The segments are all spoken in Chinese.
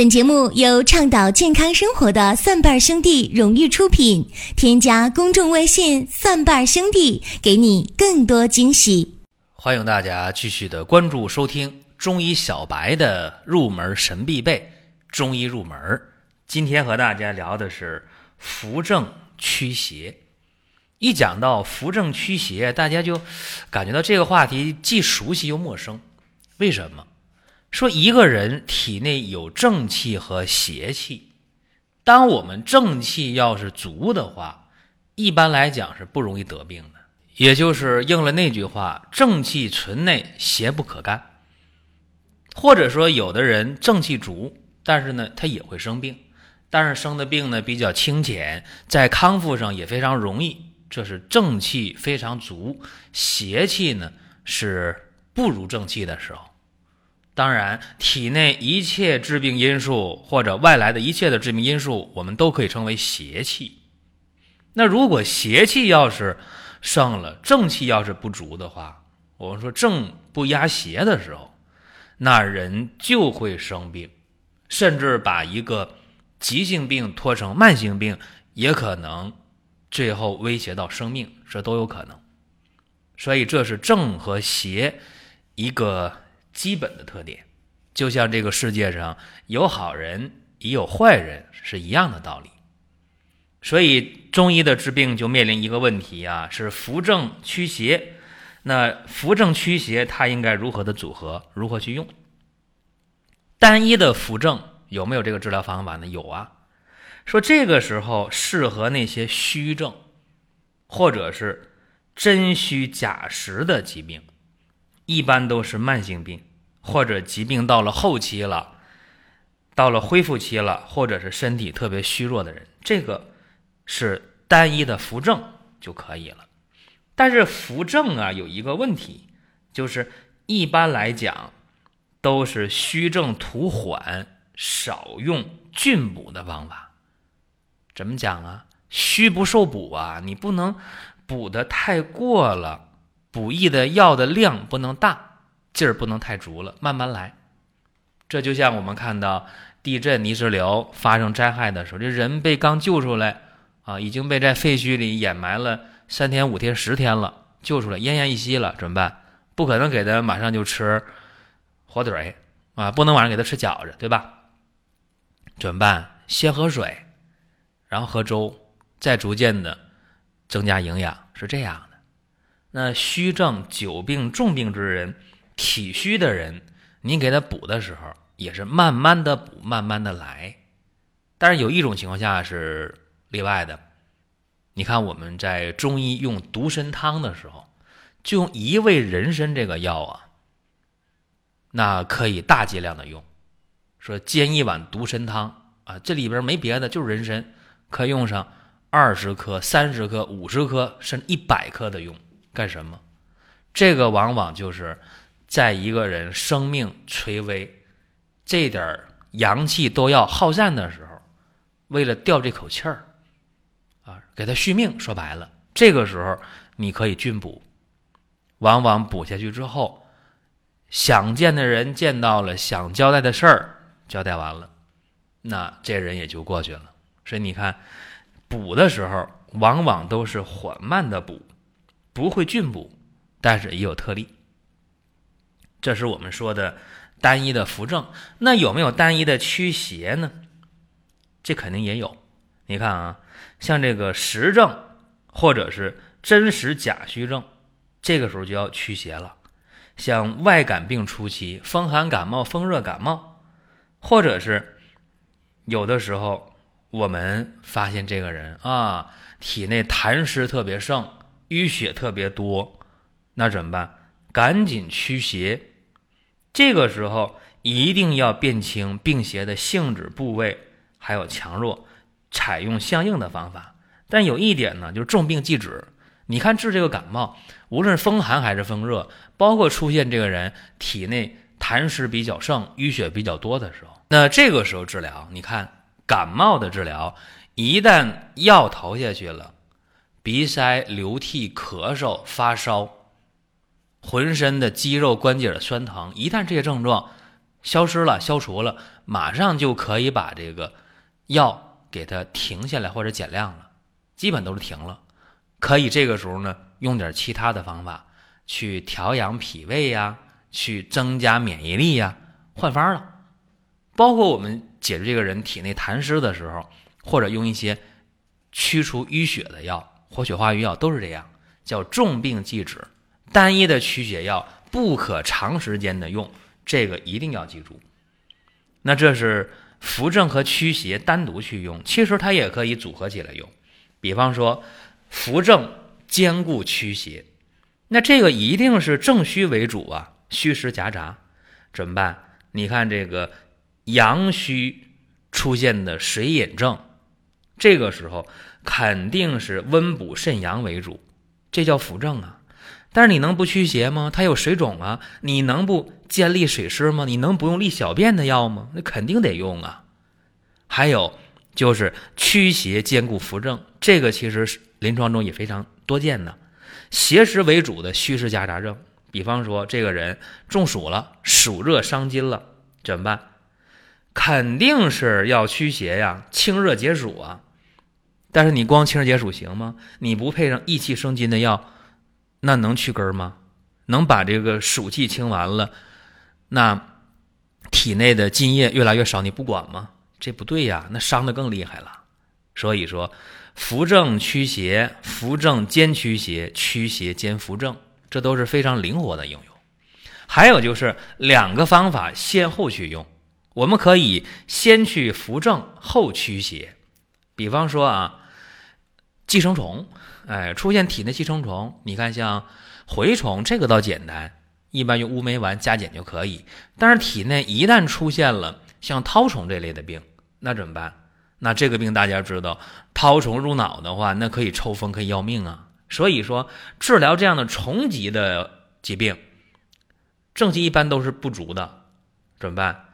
本节目由倡导健康生活的蒜瓣兄弟荣誉出品。添加公众微信“蒜瓣兄弟”，给你更多惊喜。欢迎大家继续的关注收听中医小白的入门神必备中医入门。今天和大家聊的是扶正驱邪。一讲到扶正驱邪，大家就感觉到这个话题既熟悉又陌生。为什么？说一个人体内有正气和邪气，当我们正气要是足的话，一般来讲是不容易得病的。也就是应了那句话：“正气存内，邪不可干。”或者说，有的人正气足，但是呢，他也会生病，但是生的病呢比较清浅，在康复上也非常容易。这是正气非常足，邪气呢是不如正气的时候。当然，体内一切致病因素或者外来的一切的致病因素，我们都可以称为邪气。那如果邪气要是盛了，正气要是不足的话，我们说正不压邪的时候，那人就会生病，甚至把一个急性病拖成慢性病，也可能最后威胁到生命，这都有可能。所以，这是正和邪一个。基本的特点，就像这个世界上有好人也有坏人是一样的道理。所以中医的治病就面临一个问题啊，是扶正驱邪。那扶正驱邪，它应该如何的组合，如何去用？单一的扶正有没有这个治疗方法呢？有啊。说这个时候适合那些虚症，或者是真虚假实的疾病。一般都是慢性病，或者疾病到了后期了，到了恢复期了，或者是身体特别虚弱的人，这个是单一的扶正就可以了。但是扶正啊，有一个问题，就是一般来讲都是虚症图缓，少用峻补的方法。怎么讲啊？虚不受补啊，你不能补的太过了。补益的药的量不能大，劲儿不能太足了，慢慢来。这就像我们看到地震泥石流发生灾害的时候，这人被刚救出来啊，已经被在废墟里掩埋了三天、五天、十天了，救出来奄奄一息了，怎么办？不可能给他马上就吃火腿啊，不能晚上给他吃饺子，对吧？怎么办？先喝水，然后喝粥，再逐渐的增加营养，是这样的。那虚症、久病、重病之人，体虚的人，你给他补的时候，也是慢慢的补，慢慢的来。但是有一种情况下是例外的，你看我们在中医用独参汤的时候，就用一味人参这个药啊，那可以大剂量的用。说煎一碗独参汤啊，这里边没别的，就是人参，可以用上二十克、三十克、五十克，甚至一百克的用。干什么？这个往往就是在一个人生命垂危、这点阳气都要耗散的时候，为了吊这口气儿，啊，给他续命。说白了，这个时候你可以峻补，往往补下去之后，想见的人见到了，想交代的事儿交代完了，那这人也就过去了。所以你看，补的时候往往都是缓慢的补。不会峻补，但是也有特例。这是我们说的单一的扶正。那有没有单一的驱邪呢？这肯定也有。你看啊，像这个实症或者是真实假虚症，这个时候就要驱邪了。像外感病初期，风寒感冒、风热感冒，或者是有的时候我们发现这个人啊，体内痰湿特别盛。淤血特别多，那怎么办？赶紧驱邪。这个时候一定要辨清病邪的性质、部位还有强弱，采用相应的方法。但有一点呢，就是重病忌止。你看治这个感冒，无论是风寒还是风热，包括出现这个人体内痰湿比较盛、淤血比较多的时候，那这个时候治疗，你看感冒的治疗，一旦药投下去了。鼻塞、流涕、咳嗽、发烧，浑身的肌肉关节的酸疼，一旦这些症状消失了、消除了，马上就可以把这个药给它停下来或者减量了，基本都是停了。可以这个时候呢，用点其他的方法去调养脾胃呀，去增加免疫力呀，换方了。包括我们解决这个人体内痰湿的时候，或者用一些驱除淤血的药、活血化瘀药，都是这样，叫重病忌止。单一的驱血药不可长时间的用，这个一定要记住。那这是扶正和驱邪单独去用，其实它也可以组合起来用。比方说。扶正兼顾驱邪，那这个一定是正虚为主啊，虚实夹杂，怎么办？你看这个阳虚出现的水饮症，这个时候肯定是温补肾阳为主，这叫扶正啊。但是你能不驱邪吗？它有水肿啊，你能不兼利水湿吗？你能不用利小便的药吗？那肯定得用啊。还有就是驱邪兼顾扶正，这个其实是。临床中也非常多见的，邪实为主的虚实夹杂症，比方说这个人中暑了，暑热伤津了，怎么办？肯定是要驱邪呀，清热解暑啊。但是你光清热解暑行吗？你不配上益气生津的药，那能去根吗？能把这个暑气清完了，那体内的津液越来越少，你不管吗？这不对呀，那伤的更厉害了。所以说。扶正驱邪，扶正兼驱邪，驱邪兼扶正，这都是非常灵活的应用。还有就是两个方法先后去用，我们可以先去扶正后驱邪。比方说啊，寄生虫，哎，出现体内寄生虫，你看像蛔虫，这个倒简单，一般用乌梅丸加减就可以。但是体内一旦出现了像绦虫这类的病，那怎么办？那这个病大家知道，绦虫入脑的话，那可以抽风，可以要命啊。所以说，治疗这样的虫疾的疾病，正气一般都是不足的，怎么办？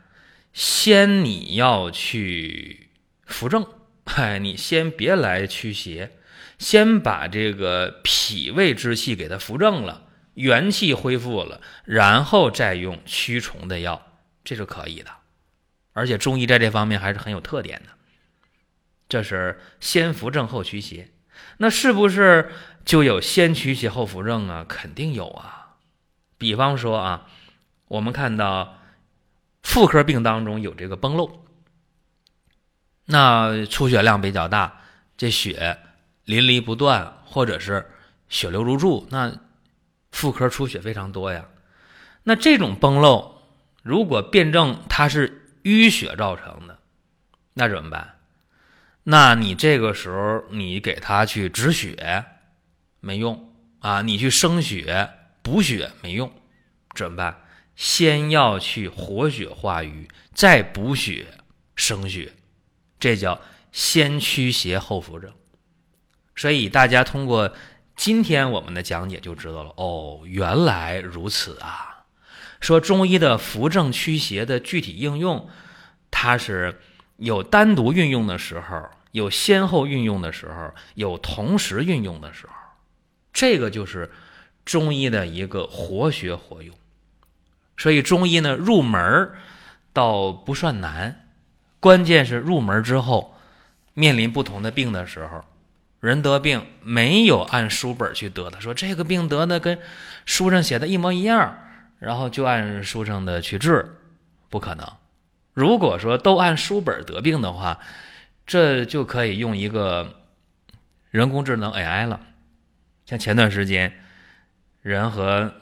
先你要去扶正，哎，你先别来驱邪，先把这个脾胃之气给它扶正了，元气恢复了，然后再用驱虫的药，这是可以的。而且中医在这方面还是很有特点的。这是先扶正后驱邪，那是不是就有先驱邪后扶正啊？肯定有啊。比方说啊，我们看到妇科病当中有这个崩漏，那出血量比较大，这血淋漓不断，或者是血流如注，那妇科出血非常多呀。那这种崩漏，如果辩证它是淤血造成的，那怎么办？那你这个时候你给他去止血没用啊，你去生血补血没用，怎么办？先要去活血化瘀，再补血生血，这叫先驱邪后扶正。所以大家通过今天我们的讲解就知道了哦，原来如此啊！说中医的扶正驱邪的具体应用，它是有单独运用的时候。有先后运用的时候，有同时运用的时候，这个就是中医的一个活学活用。所以中医呢，入门倒不算难，关键是入门之后，面临不同的病的时候，人得病没有按书本去得的，说这个病得的跟书上写的一模一样，然后就按书上的去治，不可能。如果说都按书本得病的话，这就可以用一个人工智能 AI 了，像前段时间人和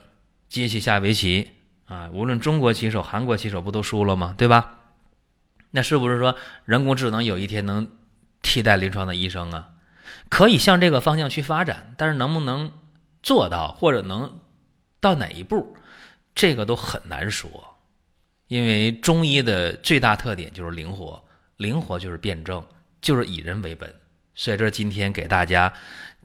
机器下围棋啊，无论中国棋手、韩国棋手不都输了吗？对吧？那是不是说人工智能有一天能替代临床的医生啊？可以向这个方向去发展，但是能不能做到，或者能到哪一步，这个都很难说，因为中医的最大特点就是灵活，灵活就是辩证。就是以人为本，所以这今天给大家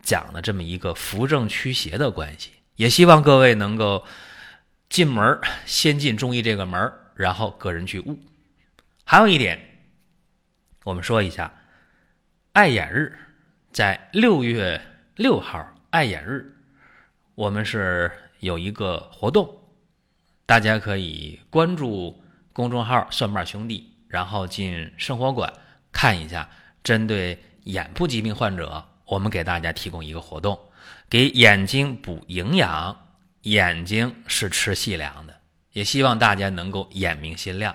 讲的这么一个扶正驱邪的关系，也希望各位能够进门先进中医这个门然后个人去悟。还有一点，我们说一下，爱眼日在六月六号爱眼日，我们是有一个活动，大家可以关注公众号“蒜瓣兄弟”，然后进生活馆看一下，针对眼部疾病患者，我们给大家提供一个活动，给眼睛补营养。眼睛是吃细粮的，也希望大家能够眼明心亮。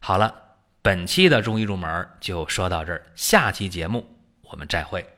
好了，本期的中医入门就说到这儿，下期节目我们再会。